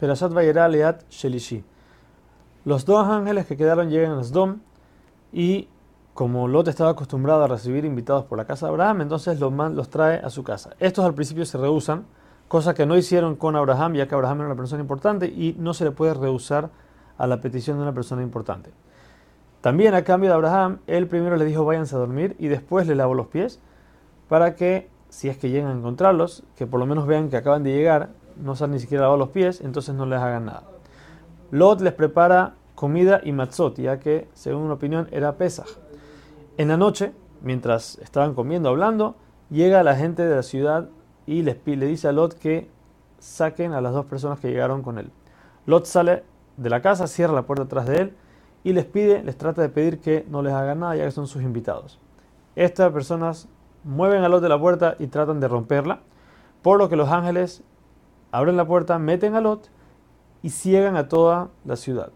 Perashat Vayera Leat Shelishi. Los dos ángeles que quedaron llegan a Sdom y como Lot estaba acostumbrado a recibir invitados por la casa de Abraham, entonces los, los trae a su casa. Estos al principio se rehusan, cosa que no hicieron con Abraham, ya que Abraham era una persona importante y no se le puede rehusar a la petición de una persona importante. También a cambio de Abraham, él primero le dijo váyanse a dormir y después le lavó los pies para que, si es que llegan a encontrarlos, que por lo menos vean que acaban de llegar, no se han ni siquiera lavado los pies, entonces no les hagan nada. Lot les prepara comida y matzot, ya que, según una opinión, era Pesach. En la noche, mientras estaban comiendo, hablando, llega la gente de la ciudad y les, le dice a Lot que saquen a las dos personas que llegaron con él. Lot sale de la casa, cierra la puerta atrás de él y les pide, les trata de pedir que no les hagan nada ya que son sus invitados. Estas personas mueven a Lot de la puerta y tratan de romperla, por lo que los ángeles abren la puerta, meten a Lot y ciegan a toda la ciudad.